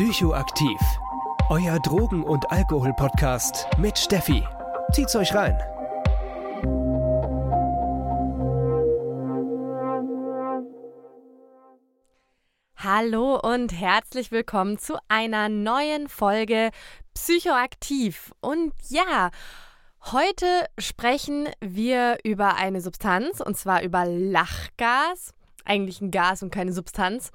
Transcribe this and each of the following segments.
Psychoaktiv. Euer Drogen- und Alkohol-Podcast mit Steffi. Zieht's euch rein. Hallo und herzlich willkommen zu einer neuen Folge Psychoaktiv. Und ja, heute sprechen wir über eine Substanz und zwar über Lachgas. Eigentlich ein Gas und keine Substanz.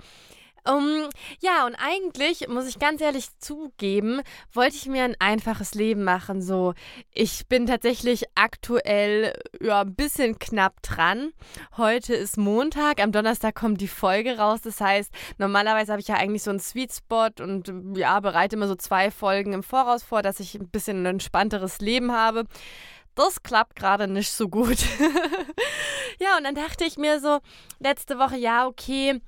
Um, ja, und eigentlich, muss ich ganz ehrlich zugeben, wollte ich mir ein einfaches Leben machen. So, ich bin tatsächlich aktuell ja, ein bisschen knapp dran. Heute ist Montag, am Donnerstag kommt die Folge raus. Das heißt, normalerweise habe ich ja eigentlich so einen Sweet Spot und ja, bereite immer so zwei Folgen im Voraus vor, dass ich ein bisschen ein entspannteres Leben habe. Das klappt gerade nicht so gut. ja, und dann dachte ich mir so, letzte Woche, ja, okay,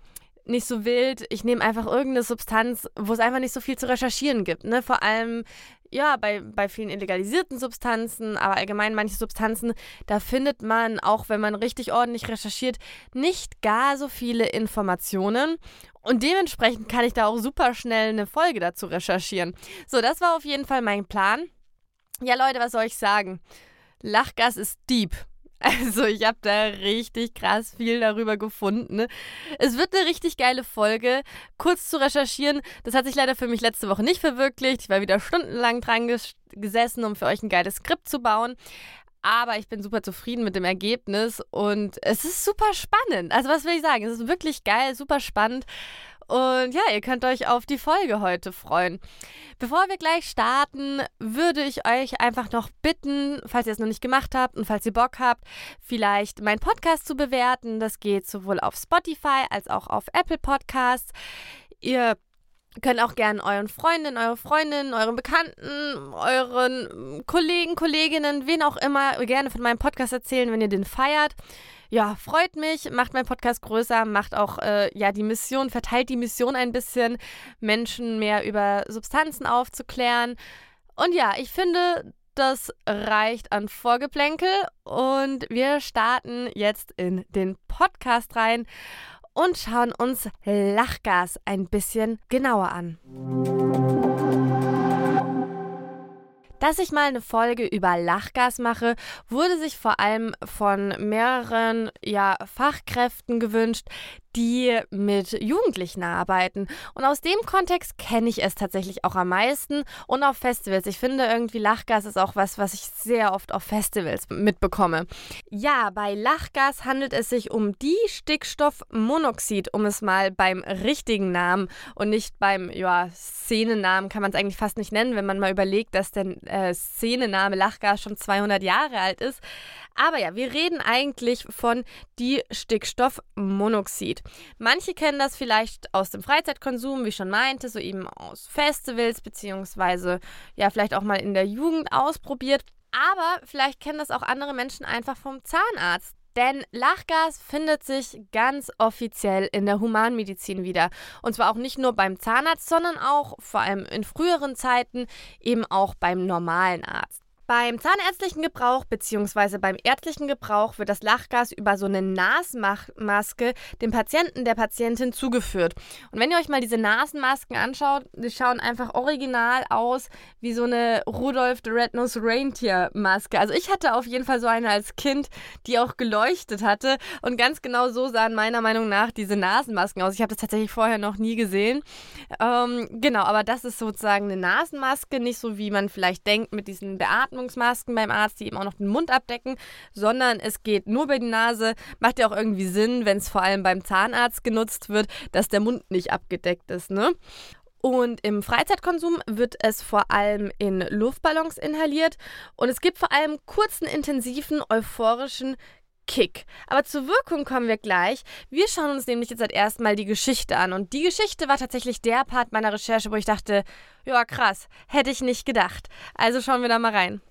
nicht so wild. Ich nehme einfach irgendeine Substanz, wo es einfach nicht so viel zu recherchieren gibt. Ne? Vor allem, ja, bei, bei vielen illegalisierten Substanzen, aber allgemein manche Substanzen, da findet man, auch wenn man richtig ordentlich recherchiert, nicht gar so viele Informationen. Und dementsprechend kann ich da auch super schnell eine Folge dazu recherchieren. So, das war auf jeden Fall mein Plan. Ja, Leute, was soll ich sagen? Lachgas ist deep. Also ich habe da richtig krass viel darüber gefunden. Es wird eine richtig geile Folge. Kurz zu recherchieren, das hat sich leider für mich letzte Woche nicht verwirklicht. Ich war wieder stundenlang dran ges gesessen, um für euch ein geiles Skript zu bauen. Aber ich bin super zufrieden mit dem Ergebnis und es ist super spannend. Also was will ich sagen? Es ist wirklich geil, super spannend. Und ja, ihr könnt euch auf die Folge heute freuen. Bevor wir gleich starten, würde ich euch einfach noch bitten, falls ihr es noch nicht gemacht habt und falls ihr Bock habt, vielleicht meinen Podcast zu bewerten. Das geht sowohl auf Spotify als auch auf Apple Podcasts. Ihr könnt auch gerne euren Freundinnen, eure Freundinnen, euren Bekannten, euren Kollegen, Kolleginnen, wen auch immer gerne von meinem Podcast erzählen, wenn ihr den feiert ja, freut mich, macht meinen Podcast größer, macht auch äh, ja die Mission, verteilt die Mission ein bisschen, Menschen mehr über Substanzen aufzuklären. Und ja, ich finde, das reicht an Vorgeplänkel und wir starten jetzt in den Podcast rein und schauen uns Lachgas ein bisschen genauer an. Dass ich mal eine Folge über Lachgas mache, wurde sich vor allem von mehreren ja, Fachkräften gewünscht, die mit Jugendlichen arbeiten. Und aus dem Kontext kenne ich es tatsächlich auch am meisten und auf Festivals. Ich finde irgendwie Lachgas ist auch was, was ich sehr oft auf Festivals mitbekomme. Ja, bei Lachgas handelt es sich um die Stickstoffmonoxid, um es mal beim richtigen Namen und nicht beim ja, Szenennamen kann man es eigentlich fast nicht nennen, wenn man mal überlegt, dass der äh, Szenenname Lachgas schon 200 Jahre alt ist. Aber ja, wir reden eigentlich von die Stickstoffmonoxid. Manche kennen das vielleicht aus dem Freizeitkonsum, wie ich schon meinte, so eben aus Festivals, beziehungsweise ja, vielleicht auch mal in der Jugend ausprobiert. Aber vielleicht kennen das auch andere Menschen einfach vom Zahnarzt. Denn Lachgas findet sich ganz offiziell in der Humanmedizin wieder. Und zwar auch nicht nur beim Zahnarzt, sondern auch vor allem in früheren Zeiten eben auch beim normalen Arzt. Beim zahnärztlichen Gebrauch bzw. beim ärztlichen Gebrauch wird das Lachgas über so eine Nasenmaske dem Patienten, der Patientin zugeführt. Und wenn ihr euch mal diese Nasenmasken anschaut, die schauen einfach original aus wie so eine Rudolph the Red-Nosed Reindeer Maske. Also ich hatte auf jeden Fall so eine als Kind, die auch geleuchtet hatte. Und ganz genau so sahen meiner Meinung nach diese Nasenmasken aus. Ich habe das tatsächlich vorher noch nie gesehen. Ähm, genau, aber das ist sozusagen eine Nasenmaske, nicht so wie man vielleicht denkt mit diesen Beatmungen Beatmungsmasken beim Arzt, die eben auch noch den Mund abdecken, sondern es geht nur über die Nase. Macht ja auch irgendwie Sinn, wenn es vor allem beim Zahnarzt genutzt wird, dass der Mund nicht abgedeckt ist, ne? Und im Freizeitkonsum wird es vor allem in Luftballons inhaliert und es gibt vor allem kurzen, intensiven, euphorischen Kick. Aber zur Wirkung kommen wir gleich. Wir schauen uns nämlich jetzt erst mal die Geschichte an. Und die Geschichte war tatsächlich der Part meiner Recherche, wo ich dachte, ja krass, hätte ich nicht gedacht. Also schauen wir da mal rein.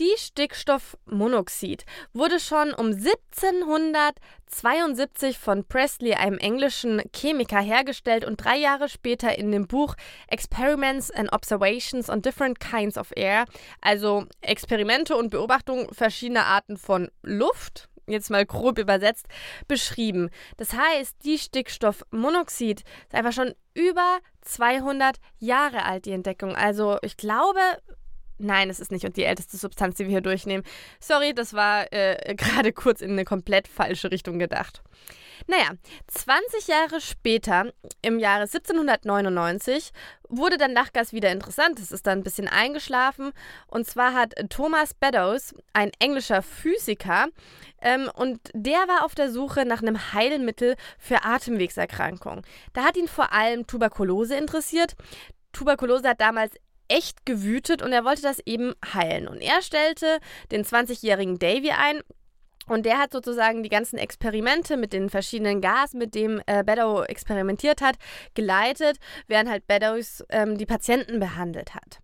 Die Stickstoffmonoxid wurde schon um 1772 von Presley, einem englischen Chemiker, hergestellt und drei Jahre später in dem Buch Experiments and Observations on Different Kinds of Air, also Experimente und Beobachtungen verschiedener Arten von Luft, jetzt mal grob übersetzt, beschrieben. Das heißt, die Stickstoffmonoxid ist einfach schon über 200 Jahre alt, die Entdeckung. Also ich glaube, Nein, es ist nicht und die älteste Substanz, die wir hier durchnehmen. Sorry, das war äh, gerade kurz in eine komplett falsche Richtung gedacht. Naja, 20 Jahre später, im Jahre 1799, wurde dann Lachgas wieder interessant. Es ist dann ein bisschen eingeschlafen. Und zwar hat Thomas Beddoes, ein englischer Physiker, ähm, und der war auf der Suche nach einem Heilmittel für Atemwegserkrankungen. Da hat ihn vor allem Tuberkulose interessiert. Tuberkulose hat damals echt gewütet und er wollte das eben heilen. Und er stellte den 20-jährigen Davy ein, und der hat sozusagen die ganzen Experimente mit den verschiedenen Gas, mit dem äh, Beddow experimentiert hat, geleitet, während halt Beddows ähm, die Patienten behandelt hat.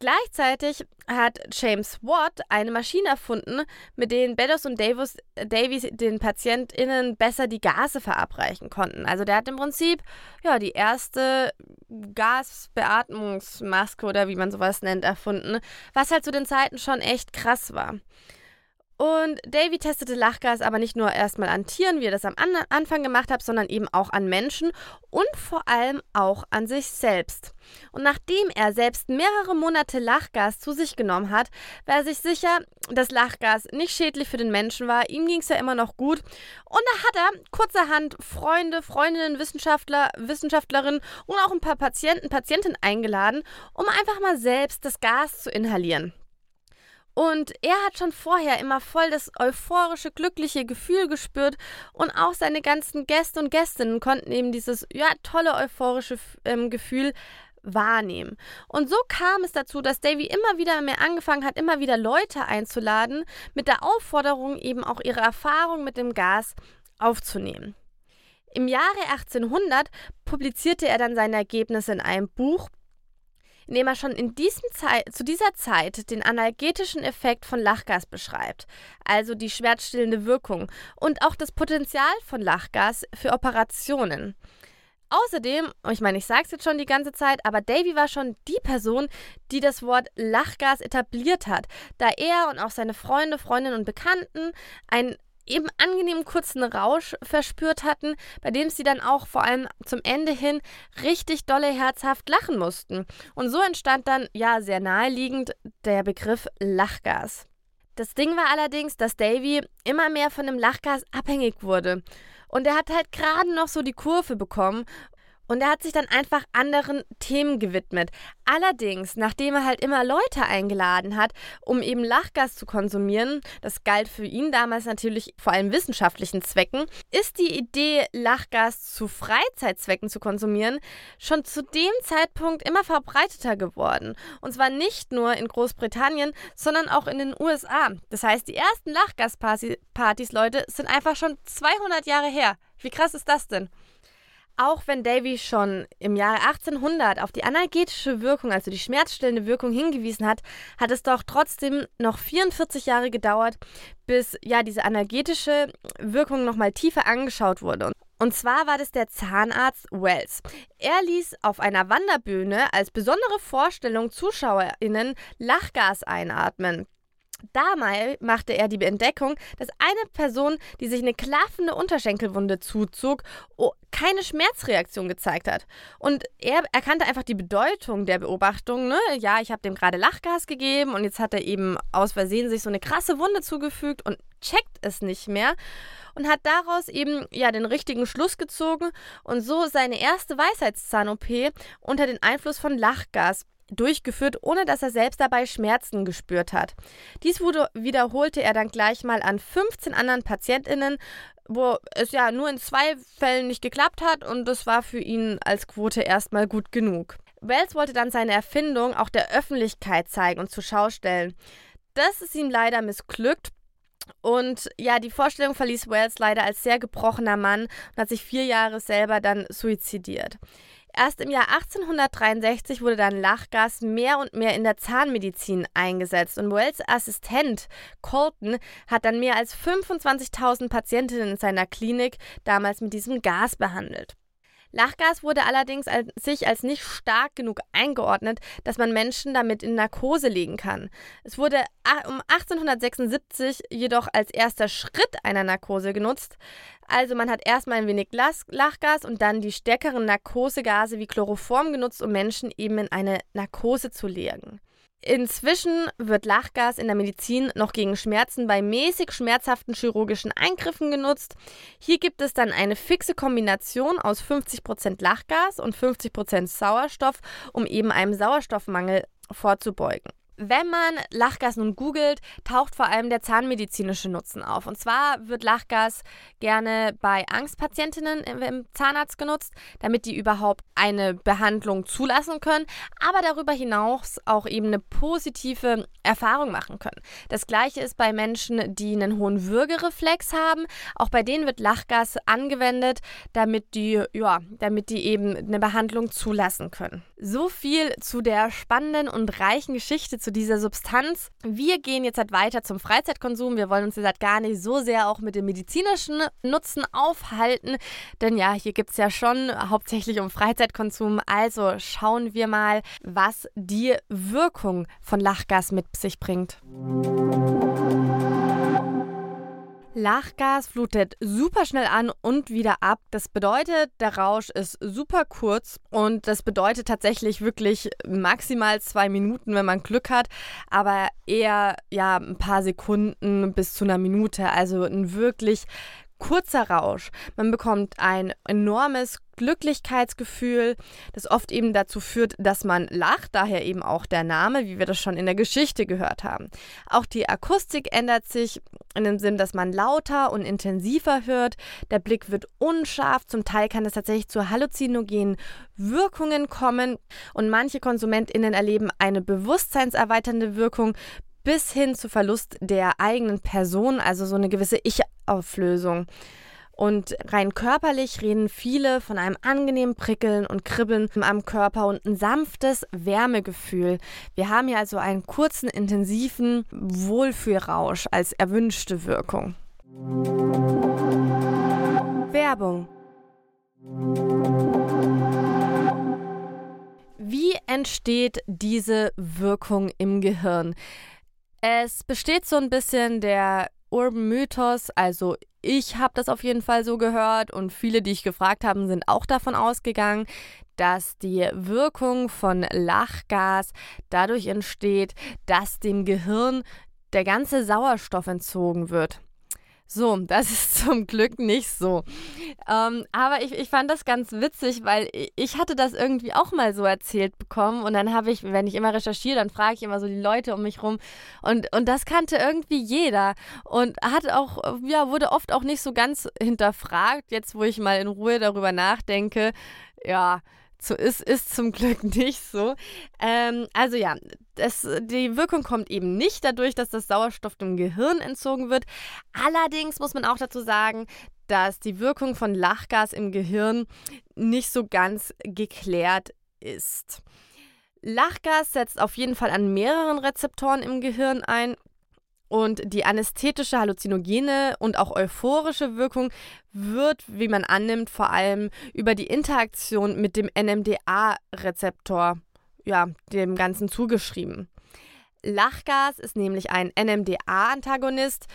Gleichzeitig hat James Watt eine Maschine erfunden, mit denen Beddoes und Davis, Davies den PatientInnen besser die Gase verabreichen konnten. Also der hat im Prinzip ja, die erste Gasbeatmungsmaske oder wie man sowas nennt, erfunden, was halt zu den Zeiten schon echt krass war. Und Davy testete Lachgas aber nicht nur erstmal an Tieren, wie er das am Anfang gemacht hat, sondern eben auch an Menschen und vor allem auch an sich selbst. Und nachdem er selbst mehrere Monate Lachgas zu sich genommen hat, war er sich sicher, dass Lachgas nicht schädlich für den Menschen war. Ihm ging es ja immer noch gut. Und da hat er kurzerhand Freunde, Freundinnen, Wissenschaftler, Wissenschaftlerinnen und auch ein paar Patienten, Patientinnen eingeladen, um einfach mal selbst das Gas zu inhalieren. Und er hat schon vorher immer voll das euphorische, glückliche Gefühl gespürt und auch seine ganzen Gäste und Gästinnen konnten eben dieses ja tolle euphorische ähm, Gefühl wahrnehmen. Und so kam es dazu, dass Davy immer wieder mehr angefangen hat, immer wieder Leute einzuladen, mit der Aufforderung eben auch ihre Erfahrung mit dem Gas aufzunehmen. Im Jahre 1800 publizierte er dann seine Ergebnisse in einem Buch, indem er schon in diesem zu dieser Zeit den analgetischen Effekt von Lachgas beschreibt, also die schmerzstillende Wirkung und auch das Potenzial von Lachgas für Operationen. Außerdem, ich meine, ich sage es jetzt schon die ganze Zeit, aber Davy war schon die Person, die das Wort Lachgas etabliert hat, da er und auch seine Freunde, Freundinnen und Bekannten ein eben angenehmen kurzen Rausch verspürt hatten, bei dem sie dann auch vor allem zum Ende hin richtig dolle herzhaft lachen mussten. Und so entstand dann, ja, sehr naheliegend der Begriff Lachgas. Das Ding war allerdings, dass Davy immer mehr von dem Lachgas abhängig wurde. Und er hat halt gerade noch so die Kurve bekommen und er hat sich dann einfach anderen Themen gewidmet. Allerdings, nachdem er halt immer Leute eingeladen hat, um eben Lachgas zu konsumieren, das galt für ihn damals natürlich vor allem wissenschaftlichen Zwecken, ist die Idee, Lachgas zu Freizeitzwecken zu konsumieren, schon zu dem Zeitpunkt immer verbreiteter geworden. Und zwar nicht nur in Großbritannien, sondern auch in den USA. Das heißt, die ersten Lachgaspartys, Leute, sind einfach schon 200 Jahre her. Wie krass ist das denn? Auch wenn Davy schon im Jahre 1800 auf die analgetische Wirkung, also die schmerzstillende Wirkung hingewiesen hat, hat es doch trotzdem noch 44 Jahre gedauert, bis ja diese analgetische Wirkung nochmal tiefer angeschaut wurde. Und zwar war das der Zahnarzt Wells. Er ließ auf einer Wanderbühne als besondere Vorstellung ZuschauerInnen Lachgas einatmen. Damals machte er die Entdeckung, dass eine Person, die sich eine klaffende Unterschenkelwunde zuzog, keine Schmerzreaktion gezeigt hat. Und er erkannte einfach die Bedeutung der Beobachtung. Ne? Ja, ich habe dem gerade Lachgas gegeben und jetzt hat er eben aus Versehen sich so eine krasse Wunde zugefügt und checkt es nicht mehr und hat daraus eben ja den richtigen Schluss gezogen und so seine erste Weisheitszahn-OP unter den Einfluss von Lachgas durchgeführt, ohne dass er selbst dabei Schmerzen gespürt hat. Dies wurde, wiederholte er dann gleich mal an 15 anderen PatientInnen, wo es ja nur in zwei Fällen nicht geklappt hat und das war für ihn als Quote erstmal gut genug. Wells wollte dann seine Erfindung auch der Öffentlichkeit zeigen und zur Schau stellen. Das ist ihm leider missglückt. Und ja, die Vorstellung verließ Wells leider als sehr gebrochener Mann und hat sich vier Jahre selber dann suizidiert. Erst im Jahr 1863 wurde dann Lachgas mehr und mehr in der Zahnmedizin eingesetzt und Wells Assistent Colton hat dann mehr als 25.000 Patientinnen in seiner Klinik damals mit diesem Gas behandelt. Lachgas wurde allerdings als, sich als nicht stark genug eingeordnet, dass man Menschen damit in Narkose legen kann. Es wurde um 1876 jedoch als erster Schritt einer Narkose genutzt. Also man hat erstmal ein wenig Lachgas und dann die stärkeren Narkosegase wie Chloroform genutzt, um Menschen eben in eine Narkose zu legen. Inzwischen wird Lachgas in der Medizin noch gegen Schmerzen bei mäßig schmerzhaften chirurgischen Eingriffen genutzt. Hier gibt es dann eine fixe Kombination aus 50% Lachgas und 50% Sauerstoff, um eben einem Sauerstoffmangel vorzubeugen. Wenn man Lachgas nun googelt, taucht vor allem der zahnmedizinische Nutzen auf. Und zwar wird Lachgas gerne bei Angstpatientinnen im Zahnarzt genutzt, damit die überhaupt eine Behandlung zulassen können, aber darüber hinaus auch eben eine positive Erfahrung machen können. Das gleiche ist bei Menschen, die einen hohen Würgereflex haben. Auch bei denen wird Lachgas angewendet, damit die, ja, damit die eben eine Behandlung zulassen können. So viel zu der spannenden und reichen Geschichte zu dieser Substanz. Wir gehen jetzt halt weiter zum Freizeitkonsum. Wir wollen uns jetzt halt gar nicht so sehr auch mit dem medizinischen Nutzen aufhalten, denn ja, hier gibt es ja schon hauptsächlich um Freizeitkonsum. Also schauen wir mal, was die Wirkung von Lachgas mit sich bringt. Lachgas flutet super schnell an und wieder ab. Das bedeutet, der Rausch ist super kurz und das bedeutet tatsächlich wirklich maximal zwei Minuten, wenn man Glück hat, aber eher ja ein paar Sekunden bis zu einer Minute. Also ein wirklich kurzer Rausch. Man bekommt ein enormes Glücklichkeitsgefühl, das oft eben dazu führt, dass man lacht, daher eben auch der Name, wie wir das schon in der Geschichte gehört haben. Auch die Akustik ändert sich in dem Sinn, dass man lauter und intensiver hört, der Blick wird unscharf, zum Teil kann es tatsächlich zu halluzinogenen Wirkungen kommen und manche Konsumentinnen erleben eine bewusstseinserweiternde Wirkung bis hin zu Verlust der eigenen Person, also so eine gewisse Ich-Auflösung. Und rein körperlich reden viele von einem angenehmen Prickeln und Kribbeln am Körper und ein sanftes Wärmegefühl. Wir haben hier also einen kurzen, intensiven Wohlfühlrausch als erwünschte Wirkung. Werbung. Wie entsteht diese Wirkung im Gehirn? Es besteht so ein bisschen der Urban Mythos, also ich habe das auf jeden Fall so gehört und viele, die ich gefragt habe, sind auch davon ausgegangen, dass die Wirkung von Lachgas dadurch entsteht, dass dem Gehirn der ganze Sauerstoff entzogen wird. So, das ist zum Glück nicht so. Ähm, aber ich, ich fand das ganz witzig, weil ich hatte das irgendwie auch mal so erzählt bekommen und dann habe ich, wenn ich immer recherchiere, dann frage ich immer so die Leute um mich rum und, und das kannte irgendwie jeder und hat auch, ja, wurde oft auch nicht so ganz hinterfragt, jetzt wo ich mal in Ruhe darüber nachdenke, ja, so ist, ist zum Glück nicht so. Ähm, also ja, das, die Wirkung kommt eben nicht dadurch, dass das Sauerstoff dem Gehirn entzogen wird. Allerdings muss man auch dazu sagen, dass die Wirkung von Lachgas im Gehirn nicht so ganz geklärt ist. Lachgas setzt auf jeden Fall an mehreren Rezeptoren im Gehirn ein. Und die anästhetische, halluzinogene und auch euphorische Wirkung wird, wie man annimmt, vor allem über die Interaktion mit dem NMDA-Rezeptor, ja, dem Ganzen zugeschrieben. Lachgas ist nämlich ein NMDA-Antagonist.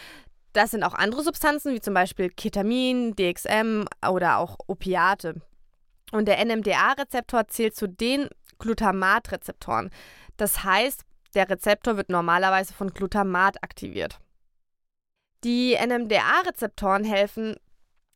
Das sind auch andere Substanzen, wie zum Beispiel Ketamin, DXM oder auch Opiate. Und der NMDA-Rezeptor zählt zu den Glutamat-Rezeptoren. Das heißt, der Rezeptor wird normalerweise von Glutamat aktiviert. Die NMDA-Rezeptoren helfen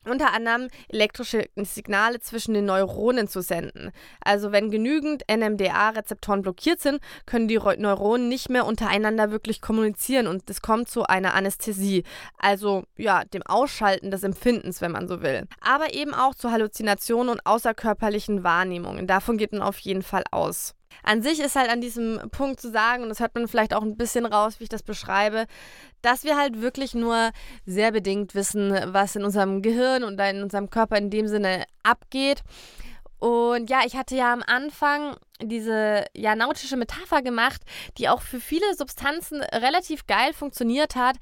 unter anderem elektrische Signale zwischen den Neuronen zu senden. Also wenn genügend NMDA-Rezeptoren blockiert sind, können die Neuronen nicht mehr untereinander wirklich kommunizieren und es kommt zu einer Anästhesie, also ja, dem Ausschalten des Empfindens, wenn man so will. Aber eben auch zu Halluzinationen und außerkörperlichen Wahrnehmungen. Davon geht man auf jeden Fall aus. An sich ist halt an diesem Punkt zu sagen, und das hört man vielleicht auch ein bisschen raus, wie ich das beschreibe, dass wir halt wirklich nur sehr bedingt wissen, was in unserem Gehirn und in unserem Körper in dem Sinne abgeht. Und ja, ich hatte ja am Anfang diese ja, nautische Metapher gemacht, die auch für viele Substanzen relativ geil funktioniert hat.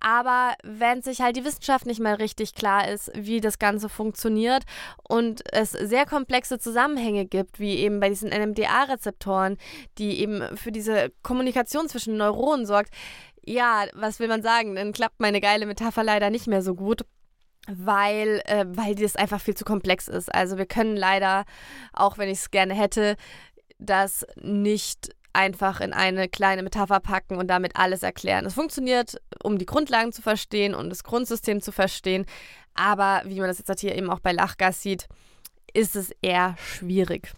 Aber wenn sich halt die Wissenschaft nicht mehr richtig klar ist, wie das Ganze funktioniert und es sehr komplexe Zusammenhänge gibt, wie eben bei diesen NMDA-Rezeptoren, die eben für diese Kommunikation zwischen Neuronen sorgt, ja, was will man sagen? Dann klappt meine geile Metapher leider nicht mehr so gut weil, äh, weil das einfach viel zu komplex ist. Also wir können leider, auch wenn ich es gerne hätte, das nicht einfach in eine kleine Metapher packen und damit alles erklären. Es funktioniert, um die Grundlagen zu verstehen und das Grundsystem zu verstehen, aber wie man das jetzt hier eben auch bei Lachgas sieht, ist es eher schwierig.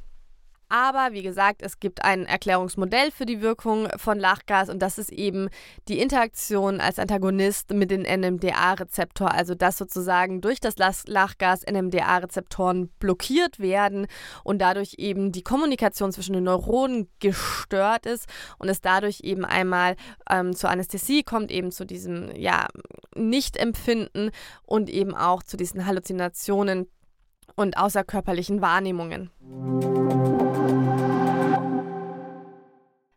Aber wie gesagt, es gibt ein Erklärungsmodell für die Wirkung von Lachgas und das ist eben die Interaktion als Antagonist mit den NMDA-Rezeptor, also dass sozusagen durch das Lachgas NMDA-Rezeptoren blockiert werden und dadurch eben die Kommunikation zwischen den Neuronen gestört ist und es dadurch eben einmal ähm, zur Anästhesie kommt, eben zu diesem ja, Nichtempfinden und eben auch zu diesen Halluzinationen und außerkörperlichen Wahrnehmungen.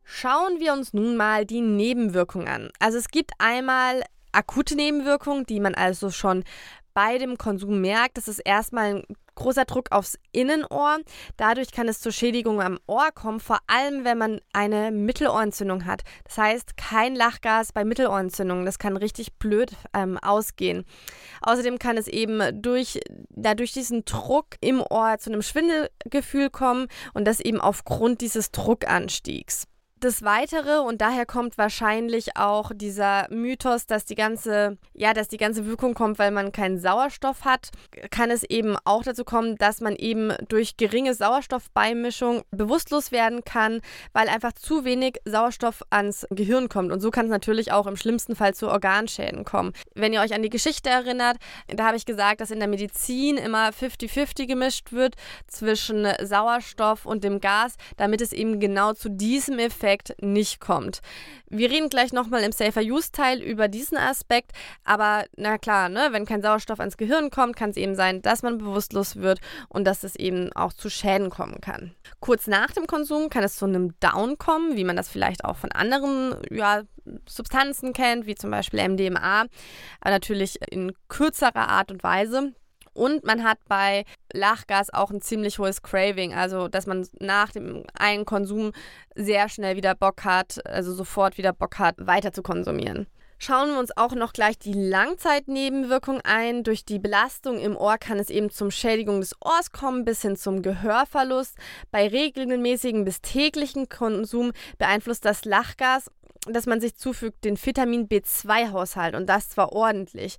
Schauen wir uns nun mal die Nebenwirkungen an. Also es gibt einmal akute Nebenwirkungen, die man also schon bei dem Konsum merkt. Das ist erstmal ein großer Druck aufs Innenohr. Dadurch kann es zur Schädigung am Ohr kommen, vor allem wenn man eine Mittelohrentzündung hat. Das heißt, kein Lachgas bei Mittelohrentzündungen. Das kann richtig blöd ähm, ausgehen. Außerdem kann es eben durch, dadurch diesen Druck im Ohr zu einem Schwindelgefühl kommen und das eben aufgrund dieses Druckanstiegs. Des Weitere, und daher kommt wahrscheinlich auch dieser Mythos, dass die ganze, ja, dass die ganze Wirkung kommt, weil man keinen Sauerstoff hat, kann es eben auch dazu kommen, dass man eben durch geringe Sauerstoffbeimischung bewusstlos werden kann, weil einfach zu wenig Sauerstoff ans Gehirn kommt. Und so kann es natürlich auch im schlimmsten Fall zu Organschäden kommen. Wenn ihr euch an die Geschichte erinnert, da habe ich gesagt, dass in der Medizin immer 50-50 gemischt wird zwischen Sauerstoff und dem Gas, damit es eben genau zu diesem Effekt Effekt nicht kommt. Wir reden gleich nochmal im Safer Use Teil über diesen Aspekt, aber na klar, ne, wenn kein Sauerstoff ans Gehirn kommt, kann es eben sein, dass man bewusstlos wird und dass es eben auch zu Schäden kommen kann. Kurz nach dem Konsum kann es zu einem Down kommen, wie man das vielleicht auch von anderen ja, Substanzen kennt, wie zum Beispiel MDMA, aber natürlich in kürzerer Art und Weise. Und man hat bei Lachgas auch ein ziemlich hohes Craving, also dass man nach dem einen Konsum sehr schnell wieder Bock hat, also sofort wieder Bock hat, weiter zu konsumieren. Schauen wir uns auch noch gleich die Langzeitnebenwirkung ein. Durch die Belastung im Ohr kann es eben zum Schädigung des Ohrs kommen, bis hin zum Gehörverlust. Bei regelmäßigen bis täglichen Konsum beeinflusst das Lachgas dass man sich zufügt, den Vitamin B2-Haushalt und das zwar ordentlich.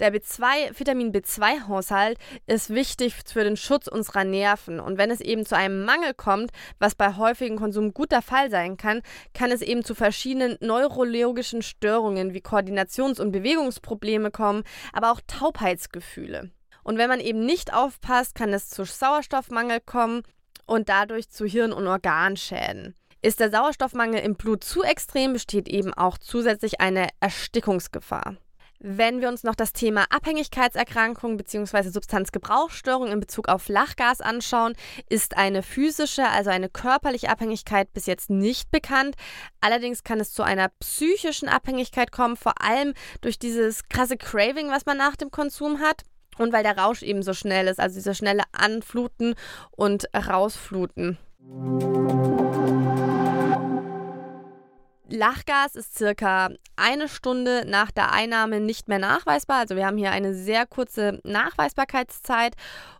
Der B2, Vitamin B2-Haushalt ist wichtig für den Schutz unserer Nerven und wenn es eben zu einem Mangel kommt, was bei häufigem Konsum gut der Fall sein kann, kann es eben zu verschiedenen neurologischen Störungen wie Koordinations- und Bewegungsprobleme kommen, aber auch Taubheitsgefühle. Und wenn man eben nicht aufpasst, kann es zu Sauerstoffmangel kommen und dadurch zu Hirn- und Organschäden. Ist der Sauerstoffmangel im Blut zu extrem, besteht eben auch zusätzlich eine Erstickungsgefahr. Wenn wir uns noch das Thema Abhängigkeitserkrankung bzw. Substanzgebrauchsstörung in Bezug auf Lachgas anschauen, ist eine physische, also eine körperliche Abhängigkeit bis jetzt nicht bekannt. Allerdings kann es zu einer psychischen Abhängigkeit kommen, vor allem durch dieses krasse Craving, was man nach dem Konsum hat. Und weil der Rausch eben so schnell ist, also diese schnelle Anfluten und Rausfluten. Lachgas ist circa eine Stunde nach der Einnahme nicht mehr nachweisbar. Also wir haben hier eine sehr kurze Nachweisbarkeitszeit.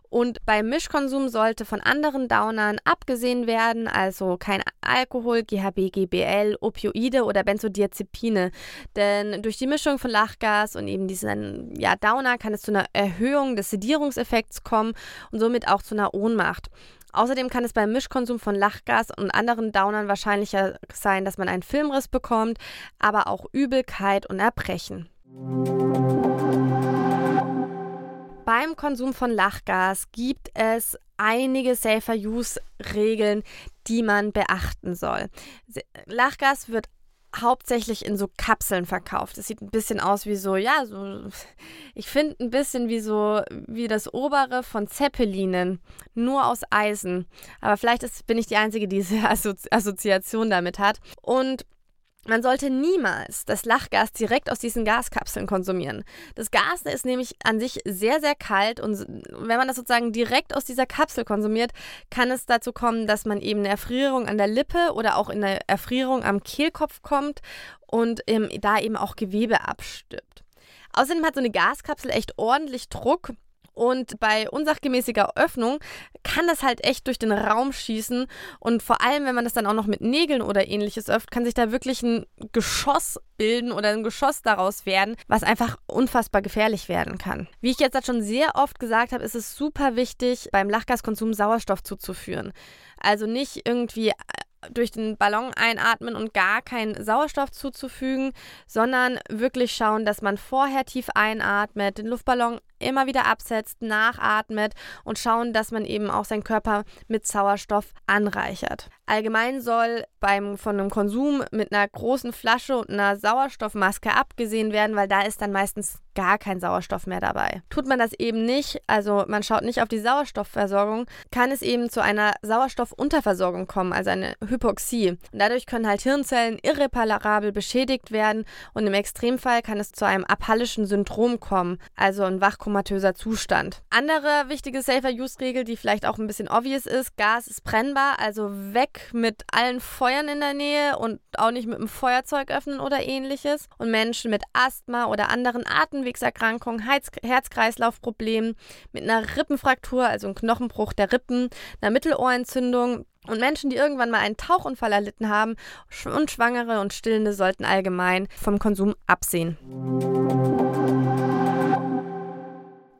Und beim Mischkonsum sollte von anderen Downern abgesehen werden, also kein Alkohol, GHB, GBL, Opioide oder Benzodiazepine. Denn durch die Mischung von Lachgas und eben diesen ja, Downer kann es zu einer Erhöhung des Sedierungseffekts kommen und somit auch zu einer Ohnmacht. Außerdem kann es beim Mischkonsum von Lachgas und anderen Downern wahrscheinlicher sein, dass man einen Filmriss bekommt, aber auch Übelkeit und Erbrechen. Beim Konsum von Lachgas gibt es einige Safer-Use-Regeln, die man beachten soll. Lachgas wird hauptsächlich in so Kapseln verkauft. Es sieht ein bisschen aus wie so, ja, so, ich finde ein bisschen wie so, wie das obere von Zeppelinen, nur aus Eisen. Aber vielleicht ist, bin ich die Einzige, die diese Assozi Assoziation damit hat. Und man sollte niemals das Lachgas direkt aus diesen Gaskapseln konsumieren. Das Gas ist nämlich an sich sehr, sehr kalt und wenn man das sozusagen direkt aus dieser Kapsel konsumiert, kann es dazu kommen, dass man eben eine Erfrierung an der Lippe oder auch in eine Erfrierung am Kehlkopf kommt und ähm, da eben auch Gewebe abstirbt. Außerdem hat so eine Gaskapsel echt ordentlich Druck und bei unsachgemäßiger Öffnung kann das halt echt durch den Raum schießen. Und vor allem, wenn man das dann auch noch mit Nägeln oder ähnliches öffnet, kann sich da wirklich ein Geschoss bilden oder ein Geschoss daraus werden, was einfach unfassbar gefährlich werden kann. Wie ich jetzt schon sehr oft gesagt habe, ist es super wichtig, beim Lachgaskonsum Sauerstoff zuzuführen. Also nicht irgendwie durch den Ballon einatmen und gar keinen Sauerstoff zuzufügen, sondern wirklich schauen, dass man vorher tief einatmet, den Luftballon immer wieder absetzt, nachatmet und schauen, dass man eben auch seinen Körper mit Sauerstoff anreichert. Allgemein soll beim von einem Konsum mit einer großen Flasche und einer Sauerstoffmaske abgesehen werden, weil da ist dann meistens gar kein Sauerstoff mehr dabei. Tut man das eben nicht, also man schaut nicht auf die Sauerstoffversorgung, kann es eben zu einer Sauerstoffunterversorgung kommen, also eine Hypoxie. Und dadurch können halt Hirnzellen irreparabel beschädigt werden und im Extremfall kann es zu einem aphallischen Syndrom kommen, also ein wachkomatöser Zustand. Andere wichtige Safer-Use-Regel, die vielleicht auch ein bisschen obvious ist, Gas ist brennbar, also weg mit allen Feuern in der Nähe und auch nicht mit einem Feuerzeug öffnen oder ähnliches. Und Menschen mit Asthma oder anderen Atemwegen Atemwegserkrankungen, Herz-Kreislauf-Problemen, mit einer Rippenfraktur, also einem Knochenbruch der Rippen, einer Mittelohrentzündung, und Menschen, die irgendwann mal einen Tauchunfall erlitten haben und Schwangere und Stillende sollten allgemein vom Konsum absehen.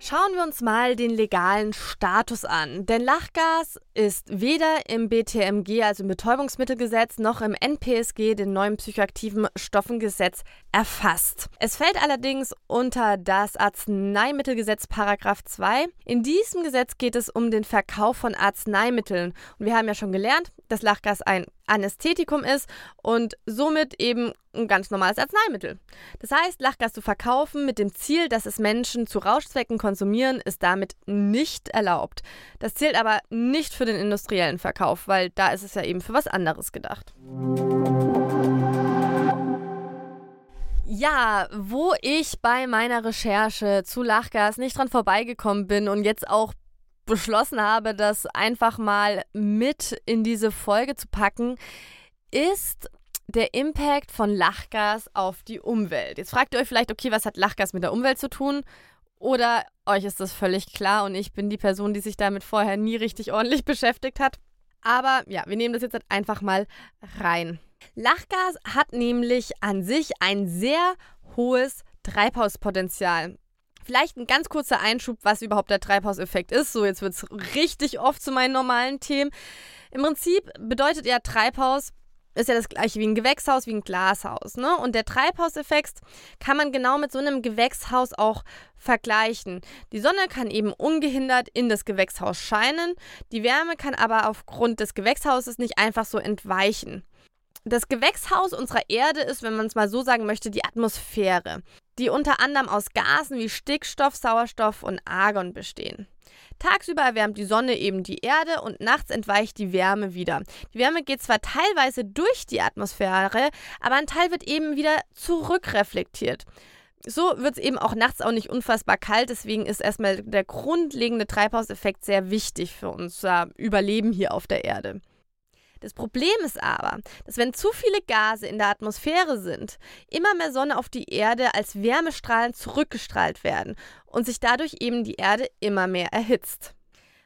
Schauen wir uns mal den legalen Status an. Denn Lachgas ist weder im BTMG, also im Betäubungsmittelgesetz, noch im NPSG, den neuen psychoaktiven Stoffengesetz, erfasst. Es fällt allerdings unter das Arzneimittelgesetz Paragraph 2. In diesem Gesetz geht es um den Verkauf von Arzneimitteln. Und wir haben ja schon gelernt, dass Lachgas ein Anästhetikum ist und somit eben ein ganz normales Arzneimittel. Das heißt, Lachgas zu verkaufen mit dem Ziel, dass es Menschen zu Rauschzwecken konsumieren, ist damit nicht erlaubt. Das zählt aber nicht für den industriellen Verkauf, weil da ist es ja eben für was anderes gedacht. Ja, wo ich bei meiner Recherche zu Lachgas nicht dran vorbeigekommen bin und jetzt auch beschlossen habe, das einfach mal mit in diese Folge zu packen, ist der Impact von Lachgas auf die Umwelt. Jetzt fragt ihr euch vielleicht, okay, was hat Lachgas mit der Umwelt zu tun? Oder euch ist das völlig klar und ich bin die Person, die sich damit vorher nie richtig ordentlich beschäftigt hat. Aber ja, wir nehmen das jetzt einfach mal rein. Lachgas hat nämlich an sich ein sehr hohes Treibhauspotenzial. Vielleicht ein ganz kurzer Einschub, was überhaupt der Treibhauseffekt ist. So, jetzt wird es richtig oft zu meinen normalen Themen. Im Prinzip bedeutet ja Treibhaus, ist ja das gleiche wie ein Gewächshaus, wie ein Glashaus. Ne? Und der Treibhauseffekt kann man genau mit so einem Gewächshaus auch vergleichen. Die Sonne kann eben ungehindert in das Gewächshaus scheinen, die Wärme kann aber aufgrund des Gewächshauses nicht einfach so entweichen. Das Gewächshaus unserer Erde ist, wenn man es mal so sagen möchte, die Atmosphäre, die unter anderem aus Gasen wie Stickstoff, Sauerstoff und Argon bestehen. Tagsüber erwärmt die Sonne eben die Erde und nachts entweicht die Wärme wieder. Die Wärme geht zwar teilweise durch die Atmosphäre, aber ein Teil wird eben wieder zurückreflektiert. So wird es eben auch nachts auch nicht unfassbar kalt, deswegen ist erstmal der grundlegende Treibhauseffekt sehr wichtig für unser Überleben hier auf der Erde. Das Problem ist aber, dass wenn zu viele Gase in der Atmosphäre sind, immer mehr Sonne auf die Erde als Wärmestrahlen zurückgestrahlt werden und sich dadurch eben die Erde immer mehr erhitzt.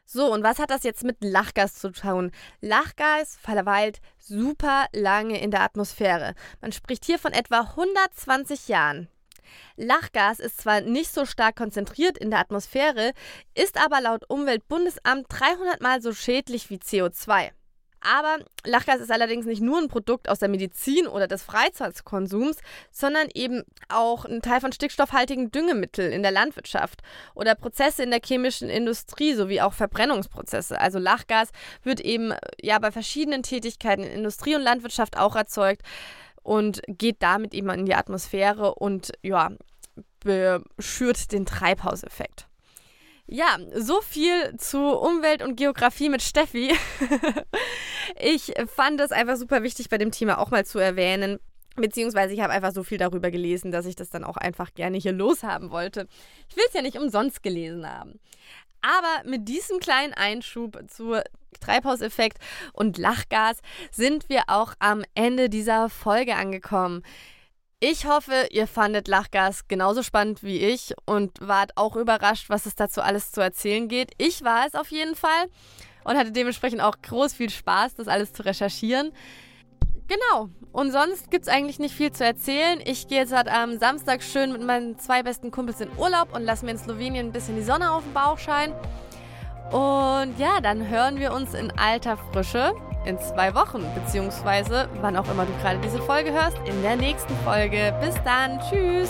So, und was hat das jetzt mit Lachgas zu tun? Lachgas verweilt super lange in der Atmosphäre. Man spricht hier von etwa 120 Jahren. Lachgas ist zwar nicht so stark konzentriert in der Atmosphäre, ist aber laut Umweltbundesamt 300 mal so schädlich wie CO2. Aber Lachgas ist allerdings nicht nur ein Produkt aus der Medizin oder des Freizeitkonsums, sondern eben auch ein Teil von stickstoffhaltigen Düngemitteln in der Landwirtschaft oder Prozesse in der chemischen Industrie sowie auch Verbrennungsprozesse. Also Lachgas wird eben ja bei verschiedenen Tätigkeiten in Industrie und Landwirtschaft auch erzeugt und geht damit eben in die Atmosphäre und ja, beschürt den Treibhauseffekt. Ja, so viel zu Umwelt und Geografie mit Steffi. ich fand es einfach super wichtig, bei dem Thema auch mal zu erwähnen. Beziehungsweise ich habe einfach so viel darüber gelesen, dass ich das dann auch einfach gerne hier loshaben wollte. Ich will es ja nicht umsonst gelesen haben. Aber mit diesem kleinen Einschub zu Treibhauseffekt und Lachgas sind wir auch am Ende dieser Folge angekommen. Ich hoffe, ihr fandet Lachgas genauso spannend wie ich und wart auch überrascht, was es dazu alles zu erzählen geht. Ich war es auf jeden Fall und hatte dementsprechend auch groß viel Spaß, das alles zu recherchieren. Genau. Und sonst gibt es eigentlich nicht viel zu erzählen. Ich gehe jetzt halt am Samstag schön mit meinen zwei besten Kumpels in Urlaub und lasse mir in Slowenien ein bisschen die Sonne auf den Bauch scheinen. Und ja, dann hören wir uns in alter Frische in zwei Wochen, beziehungsweise wann auch immer du gerade diese Folge hörst, in der nächsten Folge. Bis dann. Tschüss.